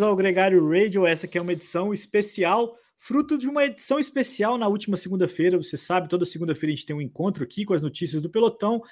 ao Gregário Radio, essa que é uma edição especial, fruto de uma edição especial na última segunda-feira. Você sabe, toda segunda-feira a gente tem um encontro aqui com as notícias do pelotão.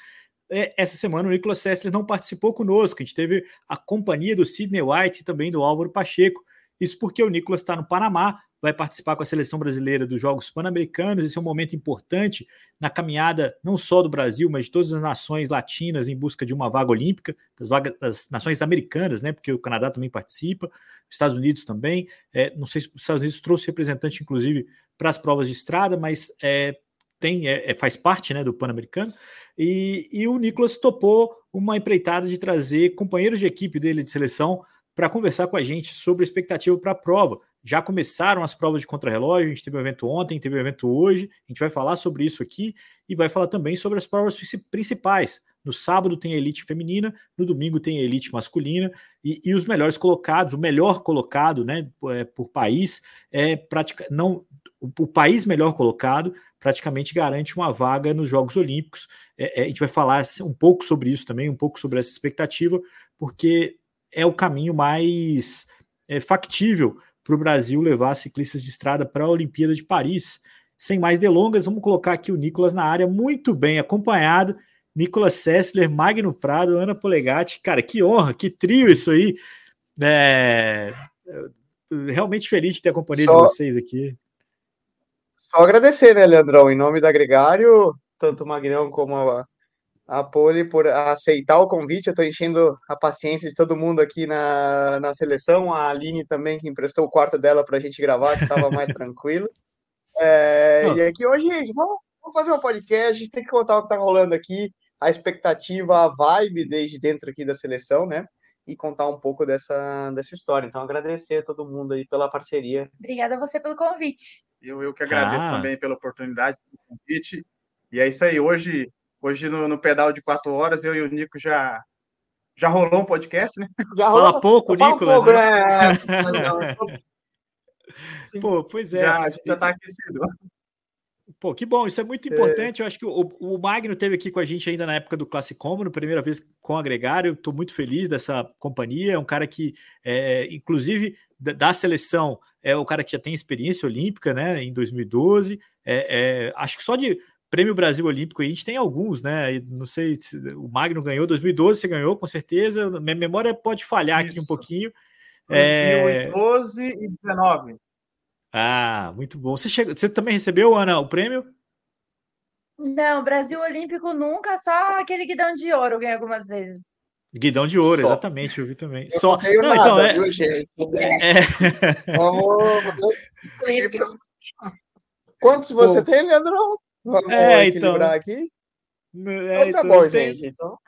É, essa semana o Nicolas Sessler não participou conosco, a gente teve a companhia do Sidney White e também do Álvaro Pacheco. Isso porque o Nicolas está no Panamá, vai participar com a seleção brasileira dos Jogos Pan-Americanos. Esse é um momento importante na caminhada não só do Brasil, mas de todas as nações latinas em busca de uma vaga olímpica, das, vagas, das nações americanas, né? Porque o Canadá também participa, os Estados Unidos também. É, não sei se os Estados Unidos trouxe representante, inclusive, para as provas de estrada, mas é, tem, é, é faz parte né, do Pan-Americano. E, e o Nicolas topou uma empreitada de trazer companheiros de equipe dele de seleção para conversar com a gente sobre a expectativa para a prova. Já começaram as provas de contrarrelógio, a gente teve um evento ontem, teve um evento hoje, a gente vai falar sobre isso aqui e vai falar também sobre as provas principais. No sábado tem a elite feminina, no domingo tem a elite masculina e, e os melhores colocados, o melhor colocado, né, é, por país é prática, não o, o, país melhor colocado praticamente garante uma vaga nos Jogos Olímpicos. É, é, a gente vai falar um pouco sobre isso também, um pouco sobre essa expectativa, porque é o caminho mais é, factível para o Brasil levar ciclistas de estrada para a Olimpíada de Paris. Sem mais delongas, vamos colocar aqui o Nicolas na área, muito bem acompanhado. Nicolas Sessler, Magno Prado, Ana Polegatti. Cara, que honra, que trio isso aí. É... Realmente feliz de ter a companhia Só... de vocês aqui. Só agradecer, né, Leandrão, em nome da Gregário, tanto o Magnão como a, a Poli por aceitar o convite. Eu estou enchendo a paciência de todo mundo aqui na, na seleção. A Aline também, que emprestou o quarto dela para a gente gravar, que estava mais tranquilo. É, e aqui hoje, vamos, vamos fazer um podcast. A gente tem que contar o que está rolando aqui, a expectativa, a vibe desde dentro aqui da seleção, né? E contar um pouco dessa, dessa história. Então, agradecer a todo mundo aí pela parceria. Obrigada a você pelo convite. Eu, eu que agradeço ah. também pela oportunidade, pelo convite. E é isso aí. Hoje Hoje no, no, pedal de quatro horas, eu e o Nico já já rolou um podcast, né? Já rolou, Fala pouco, Nicolas. Pouco, né? né? Pô, pois é. Já, já tá aquecido. Pô, que bom, isso é muito é. importante. É. Eu acho que o, o Magno teve aqui com a gente ainda na época do Classicom, primeira vez com o Agregário. Estou muito feliz dessa companhia. É um cara que, é, inclusive, da, da, seleção, é o cara que já tem experiência olímpica, né? Em 2012. É, é, acho que só de Prêmio Brasil Olímpico, a gente tem alguns, né? Não sei, se o Magno ganhou, 2012 você ganhou, com certeza. Minha memória pode falhar Isso. aqui um pouquinho. 2012 é... e 19. Ah, muito bom. Você, chegou, você também recebeu, Ana, o prêmio? Não, Brasil Olímpico nunca, só aquele guidão de ouro eu ganhei algumas vezes. Guidão de ouro, só. exatamente, eu vi também. Eu só não, então, nada, então, é... viu, gente? É... Quantos você tem, Leandro? Vamos é, então. equilibrar então... aqui? É, então, tá bom, tem... gente. Então.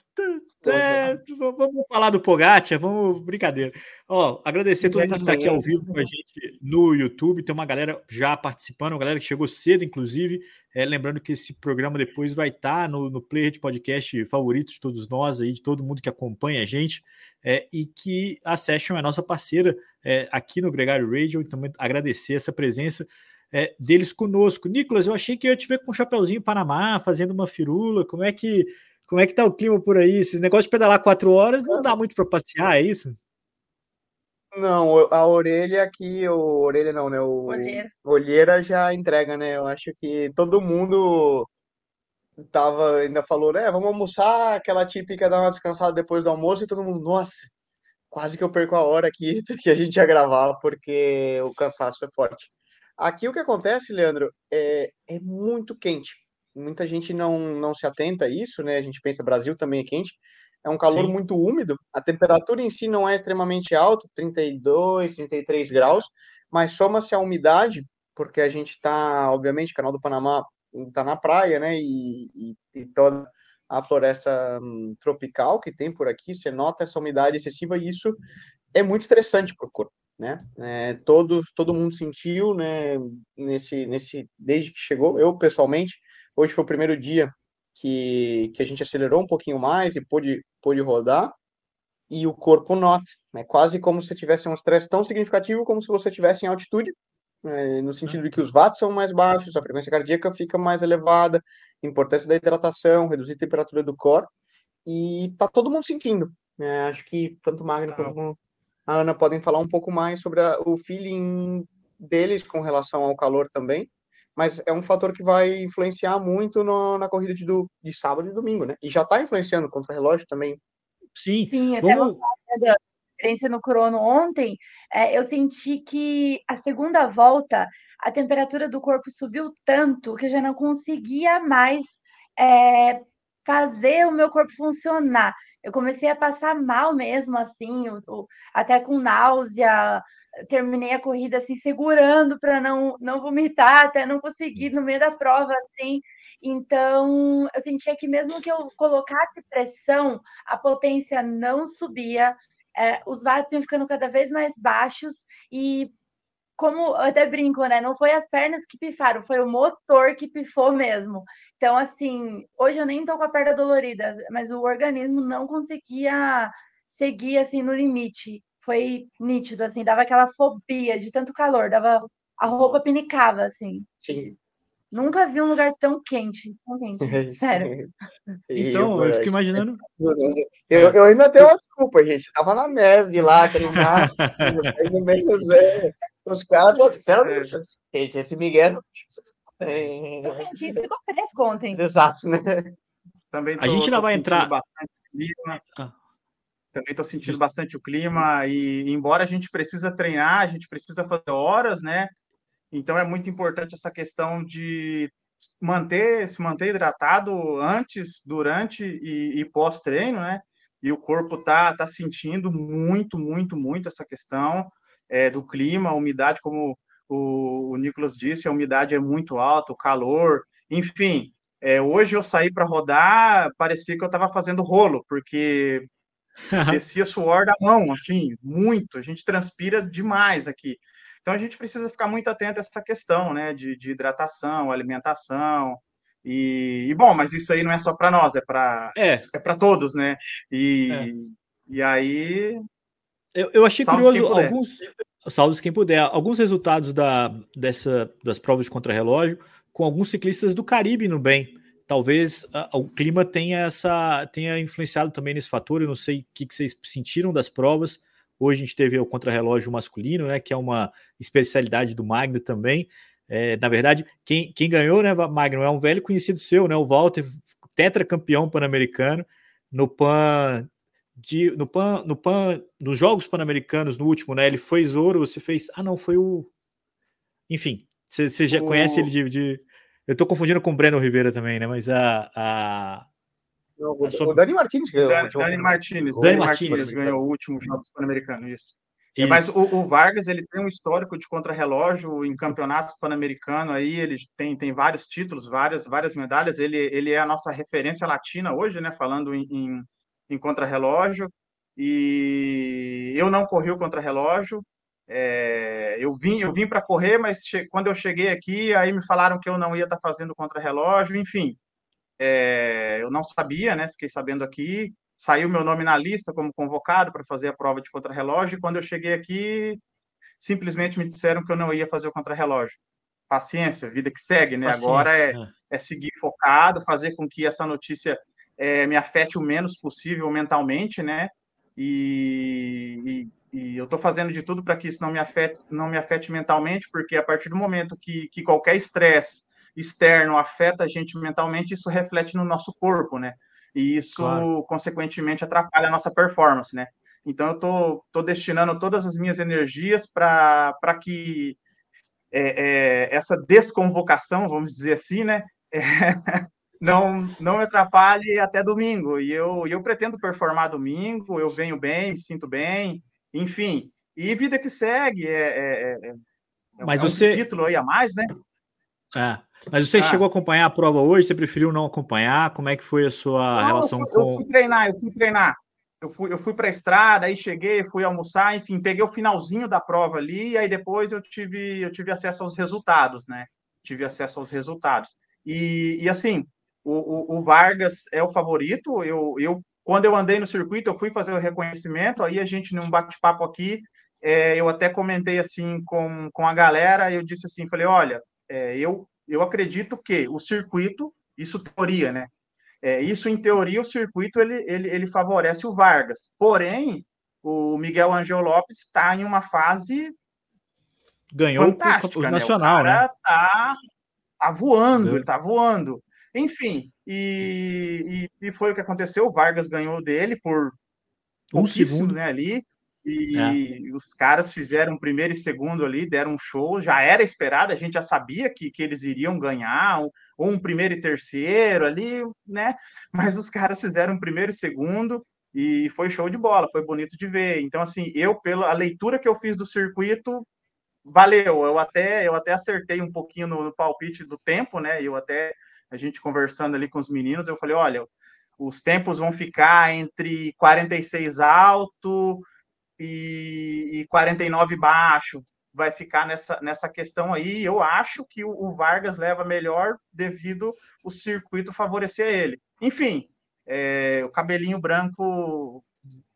É, vamos falar do Pogacar, vamos brincadeira. Ó, agradecer todo mundo que está aqui ao vivo com a gente no YouTube. Tem uma galera já participando, uma galera que chegou cedo, inclusive. É, lembrando que esse programa depois vai estar tá no, no player de podcast favorito de todos nós aí, de todo mundo que acompanha a gente. É, e que a Session é nossa parceira é, aqui no Gregário Radio. Então, agradecer essa presença é, deles conosco. Nicolas, eu achei que eu ia te ver com um chapeuzinho Panamá, fazendo uma firula. Como é que como é que tá o clima por aí? Esses negócios de pedalar quatro horas não dá muito para passear, é isso? Não, a orelha aqui, o orelha não, né? O olheira. olheira já entrega, né? Eu acho que todo mundo tava, ainda falou, né? Vamos almoçar, aquela típica dar uma descansada depois do almoço, e todo mundo, nossa, quase que eu perco a hora aqui que a gente ia gravar, porque o cansaço é forte. Aqui o que acontece, Leandro, é, é muito quente. Muita gente não, não se atenta a isso, né? A gente pensa, Brasil também é quente. É um calor Sim. muito úmido. A temperatura em si não é extremamente alta, 32, 33 graus, mas soma-se a umidade, porque a gente está, obviamente, o Canal do Panamá está na praia, né? E, e, e toda a floresta hum, tropical que tem por aqui, você nota essa umidade excessiva e isso é muito estressante para o corpo né? É, todo, todo mundo sentiu, né? Nesse, nesse, desde que chegou, eu pessoalmente, hoje foi o primeiro dia que, que a gente acelerou um pouquinho mais e pôde, pôde rodar, e o corpo nota, é quase como se tivesse um estresse tão significativo como se você estivesse em altitude, é, no sentido de que os watts são mais baixos, a frequência cardíaca fica mais elevada, importância da hidratação, reduzir a temperatura do corpo, e tá todo mundo sentindo. Né? Acho que tanto o Magno como a Ana podem falar um pouco mais sobre a, o feeling deles com relação ao calor também, mas é um fator que vai influenciar muito no, na corrida de, do, de sábado e domingo, né? E já está influenciando contra relógio também. Sim, Sim até Vamos... da experiência no crono ontem, é, eu senti que a segunda volta a temperatura do corpo subiu tanto que eu já não conseguia mais é, fazer o meu corpo funcionar. Eu comecei a passar mal mesmo, assim, até com náusea. Terminei a corrida assim, segurando para não, não vomitar, até não conseguir no meio da prova, assim. Então, eu sentia que mesmo que eu colocasse pressão, a potência não subia, é, os watts iam ficando cada vez mais baixos e como eu até brinco, né? Não foi as pernas que pifaram, foi o motor que pifou mesmo. Então, assim, hoje eu nem tô com a perna dolorida, mas o organismo não conseguia seguir assim no limite. Foi nítido, assim, dava aquela fobia de tanto calor, dava a roupa pinicava, assim. Sim. Nunca vi um lugar tão quente, tão quente, é sério. Então, eu fico imaginando. Eu, eu ainda tenho uma desculpa, gente. Eu tava na neve lá, treinar, no meio os caras disseram, gente, esse Miguel. É... Isso ficou fresco ontem. Exato, né? Também tô, a gente ainda vai entrar. Ah. Também estou sentindo bastante o clima e embora a gente precisa treinar, a gente precisa fazer horas, né? Então é muito importante essa questão de manter, se manter hidratado antes, durante e, e pós-treino, né? E o corpo tá, tá sentindo muito, muito, muito essa questão é, do clima, a umidade, como o, o Nicolas disse, a umidade é muito alta, o calor, enfim. É, hoje eu saí para rodar, parecia que eu estava fazendo rolo, porque descia suor da mão, assim, muito. A gente transpira demais aqui. Então a gente precisa ficar muito atento a essa questão, né, de, de hidratação, alimentação. E, e, bom, mas isso aí não é só para nós, é para é. é para todos, né? E, é. e aí eu, eu achei Salve curioso alguns. Salve quem puder. Alguns resultados da, dessa, das provas de contrarrelógio com alguns ciclistas do Caribe no bem. Talvez a, o clima tenha essa tenha influenciado também nesse fator. Eu não sei o que, que vocês sentiram das provas. Hoje a gente teve o contrarrelógio masculino, né? Que é uma especialidade do Magno também. É, na verdade, quem, quem ganhou, né, Magno, é um velho conhecido seu, né? O Walter, tetracampeão pan-americano no PAN de, no PAN, no PAN, nos Jogos Pan-Americanos, no último, né? Ele foi ouro, você fez. Ah, não, foi o. Enfim, você, já o... conhece ele de, de, Eu tô confundindo com o Breno Rivera também, né? Mas a. a... Não, o, sua... o Dani Martins ganhou. Dani, Dani Martins. Dani, Dani Martins ganhou o último Jogos Pan-Americanos, isso. Isso. Mas o, o, Vargas ele tem um histórico de contrarrelógio em campeonatos pan-americanos aí, ele tem, tem vários títulos, várias, várias medalhas. Ele, ele é a nossa referência latina hoje, né? Falando em, em em contrarrelógio e eu não corri o contrarrelógio. É, eu vim, eu vim para correr, mas quando eu cheguei aqui, aí me falaram que eu não ia estar tá fazendo contrarrelógio, enfim. É, eu não sabia, né? Fiquei sabendo aqui. Saiu meu nome na lista como convocado para fazer a prova de contrarrelógio. E quando eu cheguei aqui, simplesmente me disseram que eu não ia fazer o contrarrelógio. Paciência, vida que segue, né? Paciência, Agora é, é, é seguir focado, fazer com que essa notícia é, me afete o menos possível mentalmente, né? E, e, e eu estou fazendo de tudo para que isso não me afete, não me afete mentalmente, porque a partir do momento que, que qualquer estresse externo afeta a gente mentalmente, isso reflete no nosso corpo, né? E isso, claro. consequentemente, atrapalha a nossa performance, né? Então, eu tô, tô destinando todas as minhas energias para que é, é, essa desconvocação, vamos dizer assim, né? É, não, não me atrapalhe até domingo. E eu, eu pretendo performar domingo, eu venho bem, me sinto bem, enfim. E vida que segue, é, é, é, é Mas é um você... título aí a mais, né? É. Mas você ah. chegou a acompanhar a prova hoje? Você preferiu não acompanhar? Como é que foi a sua não, relação eu fui, com. Eu fui treinar, eu fui treinar. Eu fui, eu fui para a estrada, aí cheguei, fui almoçar, enfim, peguei o finalzinho da prova ali, e aí depois eu tive, eu tive acesso aos resultados, né? Tive acesso aos resultados. E, e assim, o, o, o, Vargas é o favorito. Eu, eu, quando eu andei no circuito, eu fui fazer o reconhecimento. Aí a gente, num bate-papo aqui, é, eu até comentei assim com, com a galera. Eu disse assim: falei, olha, é, eu, eu acredito que o circuito, isso teoria, né? É, isso em teoria, o circuito ele, ele, ele favorece o Vargas. Porém, o Miguel Angel Lopes está em uma fase ganhou o, o nacional, né? né? Tá, tá voando, Ganhou. ele tá voando. Enfim, e, e, e, foi o que aconteceu. O Vargas ganhou dele por um segundo, né, ali. E é. os caras fizeram primeiro e segundo ali, deram um show, já era esperado, a gente já sabia que, que eles iriam ganhar, ou um, um primeiro e terceiro ali, né? Mas os caras fizeram primeiro e segundo, e foi show de bola, foi bonito de ver. Então, assim, eu, pela leitura que eu fiz do circuito, valeu. Eu até, eu até acertei um pouquinho no, no palpite do tempo, né? Eu até, a gente conversando ali com os meninos, eu falei: olha, os tempos vão ficar entre 46 alto e, e 49 baixo. Vai ficar nessa, nessa questão aí. Eu acho que o, o Vargas leva melhor devido o circuito favorecer ele. Enfim, é, o cabelinho branco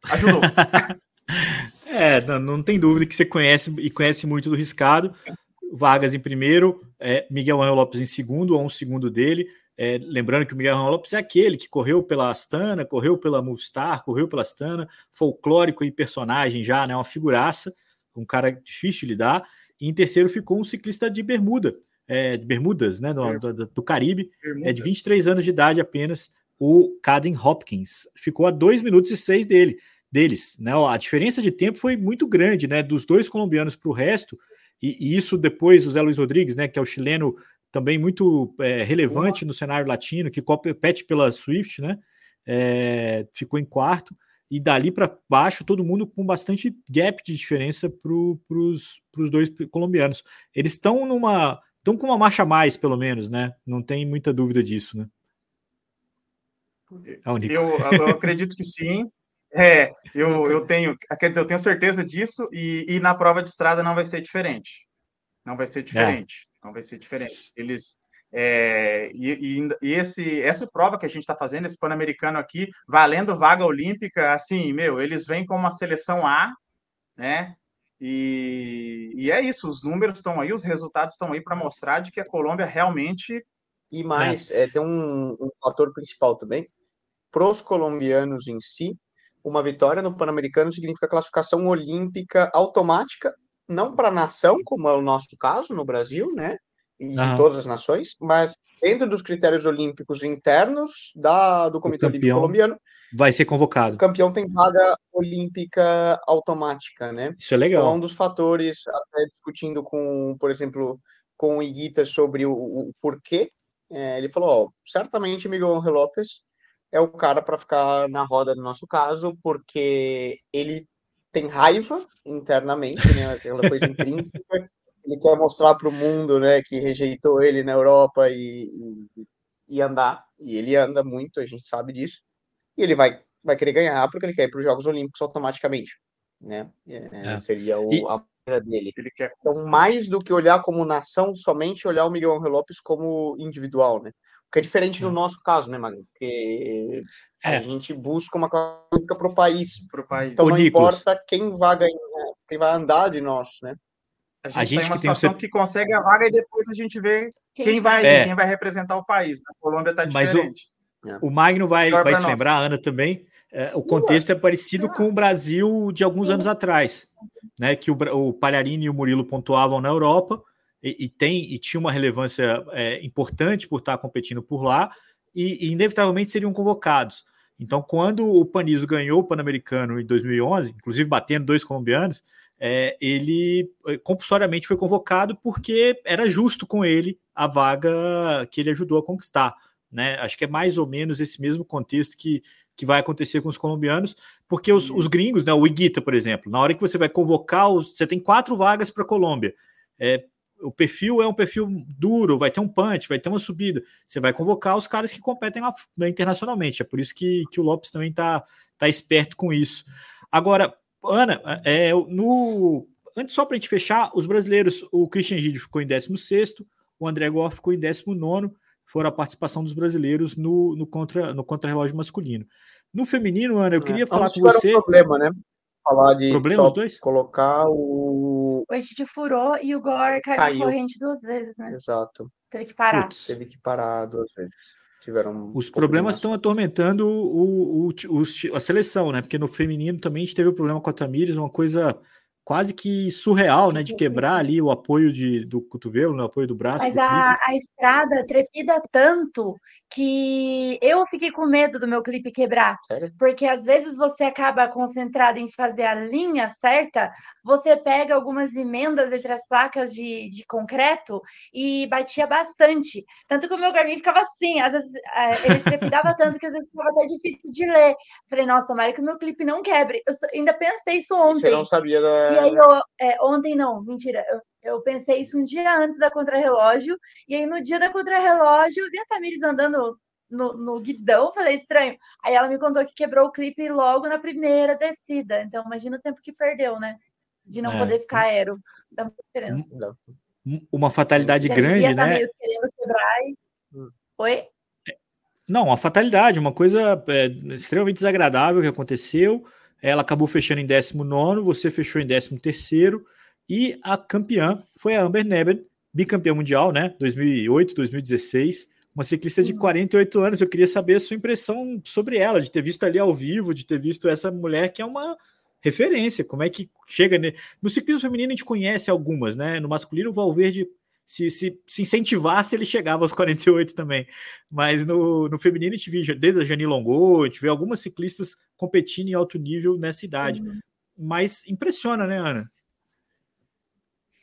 ajudou. é, não, não, tem dúvida que você conhece e conhece muito do riscado. Vargas em primeiro, é, Miguel Angel Lopes em segundo, ou um segundo dele. É, lembrando que o Miguel Lopes é aquele que correu pela Astana, correu pela Movistar, correu pela Astana, folclórico e personagem já, né? Uma figuraça, um cara difícil de lidar. E em terceiro ficou um ciclista de Bermuda, é, de Bermudas, né? Do, do, do Caribe, Bermuda. é de 23 anos de idade apenas, o Caden Hopkins. Ficou a 2 minutos e 6 dele, deles. Né? A diferença de tempo foi muito grande, né? Dos dois colombianos para o resto, e, e, isso depois o Zé Luiz Rodrigues, né? Que é o chileno também muito é, relevante no cenário latino, que compete pela Swift, né? É, ficou em quarto, e dali para baixo, todo mundo com bastante gap de diferença para os dois colombianos. Eles estão numa. estão com uma marcha a mais, pelo menos, né? Não tem muita dúvida disso, né? É eu, eu acredito que sim. É, eu, eu tenho, quer dizer, eu tenho certeza disso, e, e na prova de estrada não vai ser diferente. Não vai ser diferente. É. Não vai ser diferente. Eles. É, e, e, e, esse, essa prova que a gente está fazendo, esse Pan-Americano aqui, valendo vaga olímpica, assim, meu, eles vêm com uma seleção A, né? E, e é isso, os números estão aí, os resultados estão aí para mostrar de que a Colômbia realmente. E mais, é. É, tem um, um fator principal também. Para os colombianos em si, uma vitória no Pan-Americano significa classificação olímpica automática não para a nação, como é o nosso caso no Brasil, né? E todas as nações, mas dentro dos critérios olímpicos internos da, do Comitê Olímpico Colombiano. Vai ser convocado. O campeão tem vaga olímpica automática, né? Isso é legal. Então, é um dos fatores, até discutindo com, por exemplo, com o Iguita sobre o, o porquê, é, ele falou: ó, certamente Miguel Angel Lopes é o cara para ficar na roda no nosso caso, porque ele tem raiva internamente, né? Aquela coisa intrínseca. Ele quer mostrar para o mundo, né, que rejeitou ele na Europa e, e, e, andar. E ele anda muito, a gente sabe disso. E ele vai, vai querer ganhar porque ele quer ir para os Jogos Olímpicos automaticamente, né? É, é. Seria o, e... a maneira dele. Então, mais do que olhar como nação, somente olhar o Miguel Angel Lopes como individual, né? Que é diferente no nosso caso, né, Magno? Porque é. a gente busca uma clássica para o país. Pro país. Então Ô, não Nicolas. importa quem vai ganhar, quem vai andar de nós, né? A gente, a gente tem uma situação tem que consegue a vaga e depois a gente vê quem, quem vai, é. quem vai representar o país. Na Colômbia está diferente. Mas o, o Magno vai, vai se lembrar, a Ana também. É, o contexto é parecido com o Brasil de alguns anos atrás, né? Que o, o Palharini e o Murilo pontuavam na Europa e, e, tem e tinha uma relevância é, importante por estar competindo por lá e, e, inevitavelmente seriam convocados. Então, quando o Panizo ganhou o Pan-Americano em 2011, inclusive batendo dois colombianos, é, ele é, compulsoriamente foi convocado porque era justo com ele a vaga que ele ajudou a conquistar. Né? Acho que é mais ou menos esse mesmo contexto que, que vai acontecer com os colombianos, porque os, os gringos, né, o Iguita, por exemplo, na hora que você vai convocar, os, você tem quatro vagas para a Colômbia. É, o perfil é um perfil duro, vai ter um punch, vai ter uma subida. Você vai convocar os caras que competem lá né, internacionalmente. É por isso que, que o Lopes também está tá esperto com isso. Agora, Ana, é, no, antes só para a gente fechar, os brasileiros, o Christian Gide ficou em 16, o André Goff ficou em 19, foram a participação dos brasileiros no, no contra no contra-relógio masculino. No feminino, Ana, eu é, queria é, falar com você. Um problema, né? falar de Problema, dois? colocar o. O Egito furou e o Gore caiu, caiu. corrente duas vezes, né? Exato. Teve que parar. Putz, teve que parar duas vezes. tiveram. Os problemas estão atormentando o, o, o, a seleção, né? Porque no feminino também a gente teve o problema com a Tamires, uma coisa quase que surreal, né? De quebrar ali o apoio de, do cotovelo, né, o apoio do braço. Mas a, a, estrada trepida tanto que eu fiquei com medo do meu clipe quebrar. Sério? Porque às vezes você acaba concentrado em fazer a linha certa, você pega algumas emendas entre as placas de, de concreto e batia bastante. Tanto que o meu Garmin ficava assim, às vezes é, ele trepidava tanto que às vezes ficava até difícil de ler. Falei, nossa, tomara que o meu clipe não quebre. Eu ainda pensei isso ontem. Você não sabia da. E aí, eu, é, ontem não, mentira. Eu, eu pensei isso um dia antes da contrarrelógio, e aí no dia da contrarrelógio eu vi a Tamires andando no, no guidão, falei estranho. Aí ela me contou que quebrou o clipe logo na primeira descida. Então imagina o tempo que perdeu, né? De não é. poder ficar aero. Dá muita diferença. Uma fatalidade grande, tá né? Meio querendo quebrar e... Hum. Oi? Não, uma fatalidade, uma coisa é, extremamente desagradável que aconteceu. Ela acabou fechando em 19, você fechou em 13 terceiro e a campeã foi a Amber Neben, bicampeã mundial, né? 2008, 2016. Uma ciclista de 48 uhum. anos. Eu queria saber a sua impressão sobre ela, de ter visto ali ao vivo, de ter visto essa mulher que é uma referência. Como é que chega. Ne... No ciclismo feminino a gente conhece algumas, né? No masculino, o Valverde, se, se, se incentivasse, ele chegava aos 48 também. Mas no, no feminino a gente viu desde a Jani Longo, a gente vê algumas ciclistas competindo em alto nível nessa idade. Uhum. Mas impressiona, né, Ana?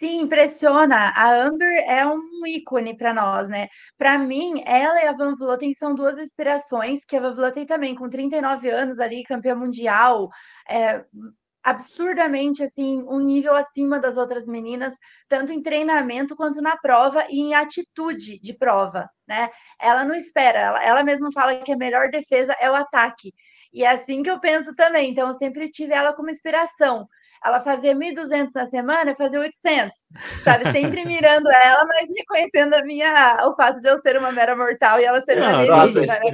Sim, impressiona. A Amber é um ícone para nós, né? Para mim, ela e a Van Vleuten são duas inspirações, que a Van Vleuten também, com 39 anos ali, campeã mundial, é, absurdamente, assim, um nível acima das outras meninas, tanto em treinamento quanto na prova e em atitude de prova, né? Ela não espera, ela, ela mesma fala que a melhor defesa é o ataque. E é assim que eu penso também, então eu sempre tive ela como inspiração ela fazia 1.200 na semana, fazia 800, sabe? Sempre mirando ela, mas reconhecendo a minha, o fato de eu ser uma mera mortal e ela ser uma alienígena, né?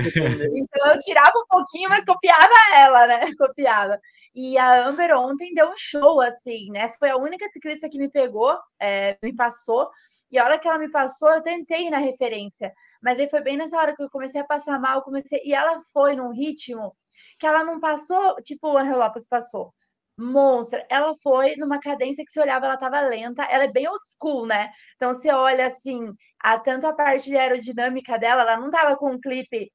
Então eu tirava um pouquinho, mas copiava ela, né? Copiava. E a Amber ontem deu um show, assim, né? Foi a única ciclista que me pegou, é, me passou, e a hora que ela me passou, eu tentei na referência. Mas aí foi bem nessa hora que eu comecei a passar mal, comecei. E ela foi num ritmo que ela não passou, tipo o Angel Lopes passou monstra. Ela foi numa cadência que se olhava, ela estava lenta. Ela é bem old school, né? Então você olha assim, a, tanto a parte de aerodinâmica dela, ela não estava com um clipe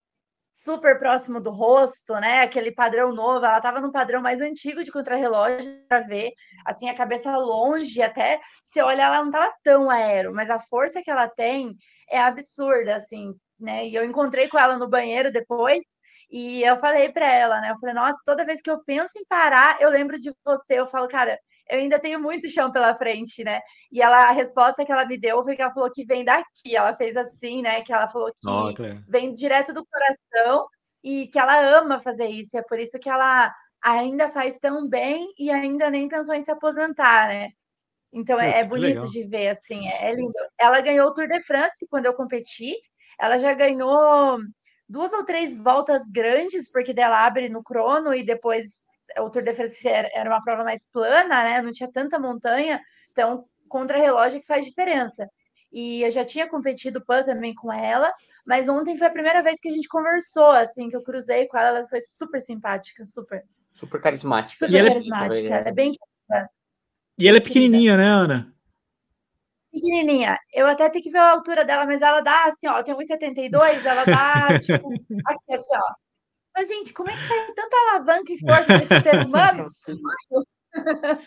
super próximo do rosto, né? Aquele padrão novo, ela estava no padrão mais antigo de contrarrelógio para ver, assim, a cabeça longe, até se olha, ela não estava tão aero, mas a força que ela tem é absurda, assim, né? E eu encontrei com ela no banheiro depois, e eu falei para ela, né? Eu falei, nossa, toda vez que eu penso em parar, eu lembro de você. Eu falo, cara, eu ainda tenho muito chão pela frente, né? E ela, a resposta que ela me deu foi que ela falou que vem daqui. Ela fez assim, né? Que ela falou que vem direto do coração e que ela ama fazer isso. É por isso que ela ainda faz tão bem e ainda nem pensou em se aposentar, né? Então é, é bonito de ver, assim, é lindo. Ela ganhou o Tour de France quando eu competi. Ela já ganhou duas ou três voltas grandes, porque dela abre no crono e depois o Tour de France era uma prova mais plana, né? Não tinha tanta montanha, então contra-relógio que faz diferença. E eu já tinha competido PAN também com ela, mas ontem foi a primeira vez que a gente conversou, assim, que eu cruzei com ela, ela foi super simpática, super. Super carismática. Super e carismática, ela é, ela é bem E ela é pequenininha, né, Ana? Pequenininha. Eu até tenho que ver a altura dela, mas ela dá assim, ó, tem 1,72, ela dá, tipo, aqui assim, ó. Mas, gente, como é que sai tanta alavanca e força desse ser humano?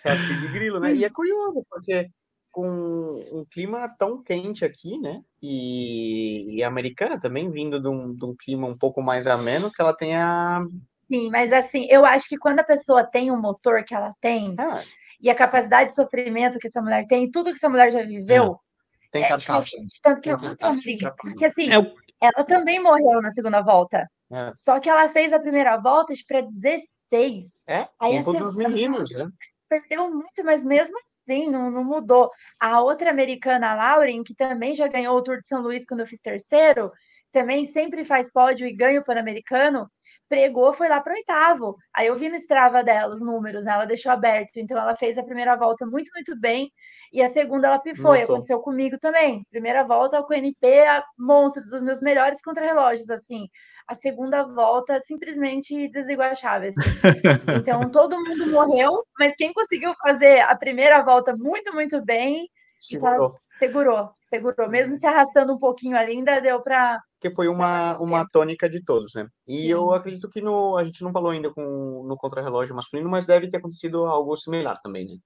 Chassi de grilo, né? E é curioso, porque com um clima tão quente aqui, né? E, e a americana também vindo de um, de um clima um pouco mais ameno, que ela tenha. Sim, mas assim, eu acho que quando a pessoa tem um motor que ela tem, ah e a capacidade de sofrimento que essa mulher tem, tudo que essa mulher já viveu. É. Tem é, gente, tanto que tem eu briga. Porque assim, é. ela também morreu na segunda volta. É. Só que ela fez a primeira volta para 16. É, Aí tempo dos meninos, né? Perdeu muito, mas mesmo assim não, não mudou. A outra americana, a Lauren, que também já ganhou o Tour de São Luís quando eu fiz terceiro, também sempre faz pódio e ganha o Pan-Americano, pregou, foi lá para o oitavo. Aí eu vi no Strava dela os números, né? Ela deixou aberto. Então ela fez a primeira volta muito, muito bem. E a segunda ela pifou. E aconteceu comigo também. Primeira volta com o NP, a monstro dos meus melhores contra-relógios, assim. A segunda volta simplesmente desigualável. Assim. Então todo mundo morreu, mas quem conseguiu fazer a primeira volta muito, muito bem, segurou. segurou, segurou. Mesmo se arrastando um pouquinho ali, ainda deu para que foi uma, uma tônica de todos, né? E Sim. eu acredito que no, a gente não falou ainda com, no contrarrelógio masculino, mas deve ter acontecido algo similar também, né?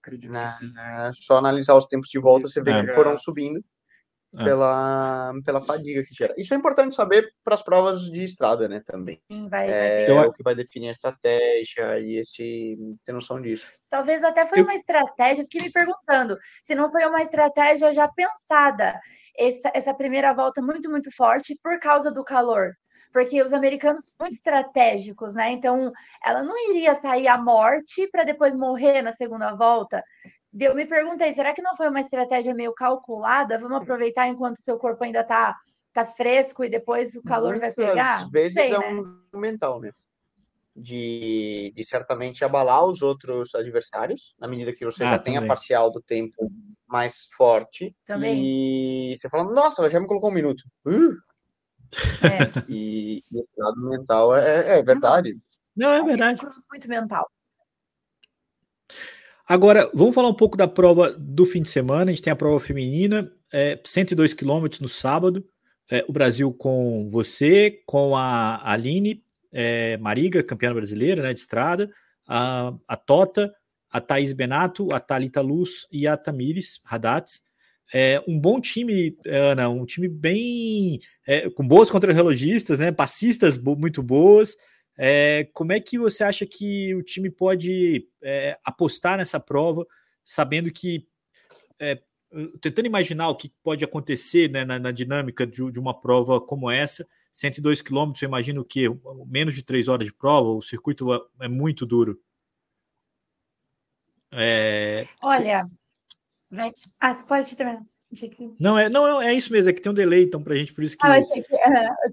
Acredito Na, que sim. É só analisar os tempos de volta, Isso, você vê é. que foram subindo é. pela, pela fadiga que gera. Isso é importante saber para as provas de estrada, né, também. Sim, vai, é, vai o que vai definir a estratégia e esse ter noção disso. Talvez até foi eu... uma estratégia, fiquei me perguntando se não foi uma estratégia já pensada essa, essa primeira volta muito, muito forte por causa do calor porque os americanos são muito estratégicos, né? Então, ela não iria sair à morte para depois morrer na segunda volta. Eu me perguntei, será que não foi uma estratégia meio calculada? Vamos aproveitar enquanto seu corpo ainda está tá fresco e depois o calor Muitas vai pegar? Às vezes Sei, é né? um mental, né? De, de certamente abalar os outros adversários, na medida que você ah, já tem a parcial do tempo mais forte. Também. E você fala, nossa, ela já me colocou um minuto. Uh! É. E, esse lado mental é, é, é verdade. Não, é verdade. Muito mental. Agora, vamos falar um pouco da prova do fim de semana. A gente tem a prova feminina, é, 102 quilômetros no sábado. É, o Brasil com você, com a Aline é, Mariga, campeã brasileira né, de estrada, a, a Tota, a Thaís Benato, a Thalita Luz e a Tamires Haddats. É, um bom time, Ana, um time bem é, com boas contrarrelogistas, né? Passistas muito boas. É, como é que você acha que o time pode é, apostar nessa prova, sabendo que é, tentando imaginar o que pode acontecer né, na, na, dinâmica de, de, uma prova como essa, 102 quilômetros, eu imagino que menos de três horas de prova, o circuito é, é muito duro. É... Olha, vai... ah, pode terminar. Que... Não, é, não, não, é isso mesmo, é que tem um delay, então, pra gente, por isso que. Ah, achei que uh,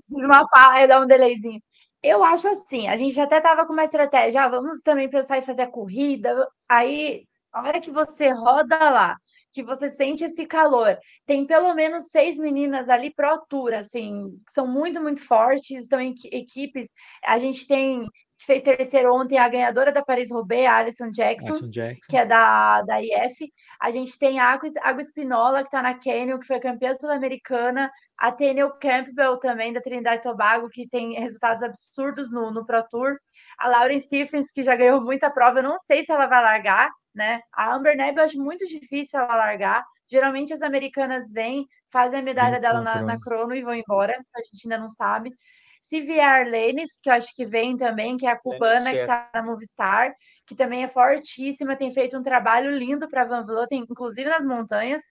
fiz uma é dar um delayzinho. Eu acho assim, a gente até tava com uma estratégia, ah, vamos também pensar em fazer a corrida. Aí, a hora que você roda lá, que você sente esse calor, tem pelo menos seis meninas ali pro altura, assim, que são muito, muito fortes, estão em equipes. A gente tem que fez terceiro ontem, a ganhadora da Paris-Roubaix, a Alison Jackson, Jackson, que é da, da IF. A gente tem a Água Espinola, que está na Canyon, que foi campeã sul-americana. A Tenel Campbell, também, da Trindade Tobago, que tem resultados absurdos no, no Pro Tour. A Lauren Stephens, que já ganhou muita prova. Eu não sei se ela vai largar, né? A Amber Neb, eu acho muito difícil ela largar. Geralmente as americanas vêm, fazem a medalha dela na, na crono e vão embora. A gente ainda não sabe. Se vier Lenis, que eu acho que vem também, que é a cubana que está na Movistar, que também é fortíssima, tem feito um trabalho lindo para a Van Vleuten, inclusive nas montanhas.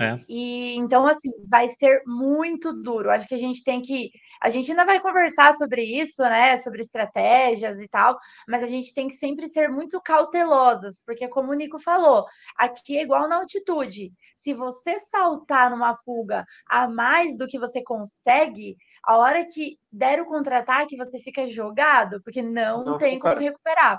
É. E então, assim, vai ser muito duro. Acho que a gente tem que. A gente ainda vai conversar sobre isso, né? Sobre estratégias e tal, mas a gente tem que sempre ser muito cautelosas, porque, como o Nico falou, aqui é igual na altitude. Se você saltar numa fuga a mais do que você consegue, a hora que der o contra-ataque, você fica jogado, porque não, não tem como recuperar.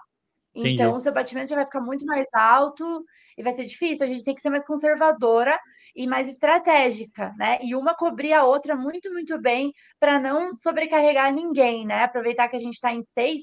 Entendi. Então, o seu batimento já vai ficar muito mais alto e vai ser difícil. A gente tem que ser mais conservadora e mais estratégica, né? E uma cobrir a outra muito, muito bem para não sobrecarregar ninguém, né? Aproveitar que a gente está em seis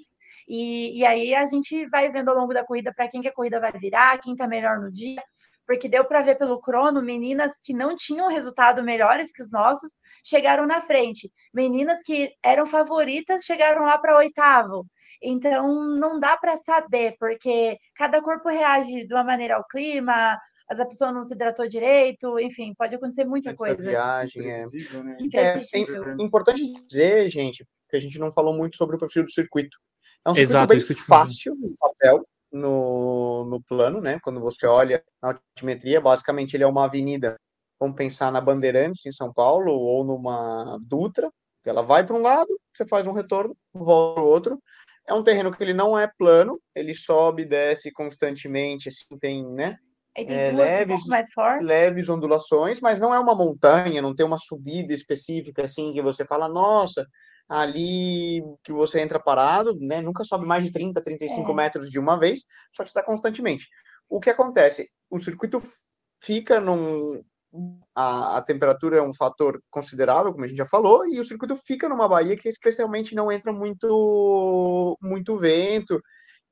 e, e aí a gente vai vendo ao longo da corrida para quem que a corrida vai virar, quem está melhor no dia porque deu para ver pelo crono meninas que não tinham resultado melhores que os nossos chegaram na frente. Meninas que eram favoritas chegaram lá para oitavo. Então não dá para saber, porque cada corpo reage de uma maneira ao clima, as pessoas não se hidratou direito, enfim, pode acontecer muita Essa coisa. viagem é... Né? É, é, importante dizer, gente, que a gente não falou muito sobre o perfil do circuito. É um circuito Exato, bem fácil no papel, no, no plano, né? Quando você olha na altimetria, basicamente ele é uma avenida. Vamos pensar na Bandeirantes em São Paulo ou numa Dutra, que ela vai para um lado, você faz um retorno, volta para o outro. É um terreno que ele não é plano, ele sobe, desce constantemente, assim, tem, né? É, leves, um leves ondulações, mas não é uma montanha, não tem uma subida específica assim que você fala, nossa, ali que você entra parado, né? Nunca sobe mais de 30, 35 é. metros de uma vez, só que está constantemente. O que acontece? O circuito fica num. A, a, temperatura é um fator considerável, como a gente já falou, e o circuito fica numa baía que especialmente não entra muito, muito vento.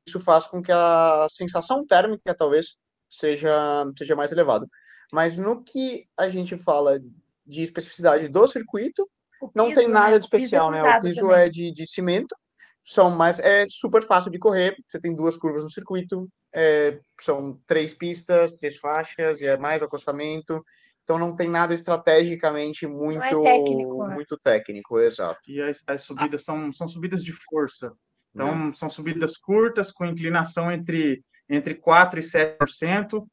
Isso faz com que a sensação térmica talvez seja, seja mais elevada. Mas no que a gente fala de especificidade do circuito, piso, não tem nada né? de especial, né? O piso é de, de cimento, são mais é super fácil de correr. Você tem duas curvas no circuito, é, são três pistas, três faixas e é mais o acostamento. Então não tem nada estrategicamente muito é técnico, né? muito técnico, exato. E as, as subidas são, são subidas de força. Então, é. são subidas curtas, com inclinação entre, entre 4% e 7%,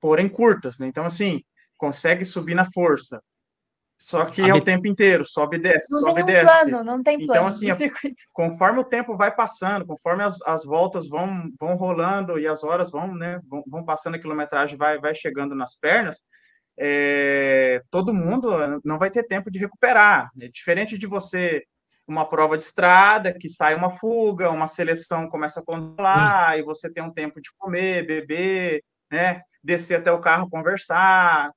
porém curtas. Né? Então, assim, consegue subir na força. Só que a é o tempo inteiro, sobe e desce, não sobe e desce. Plano, não tem então, plano. Então, assim, conforme o tempo vai passando, conforme as, as voltas vão, vão rolando e as horas vão, né, vão, vão passando, a quilometragem vai, vai chegando nas pernas, é, todo mundo não vai ter tempo de recuperar. É diferente de você, uma prova de estrada, que sai uma fuga, uma seleção começa a controlar, hum. e você tem um tempo de comer, beber, né, descer até o carro conversar,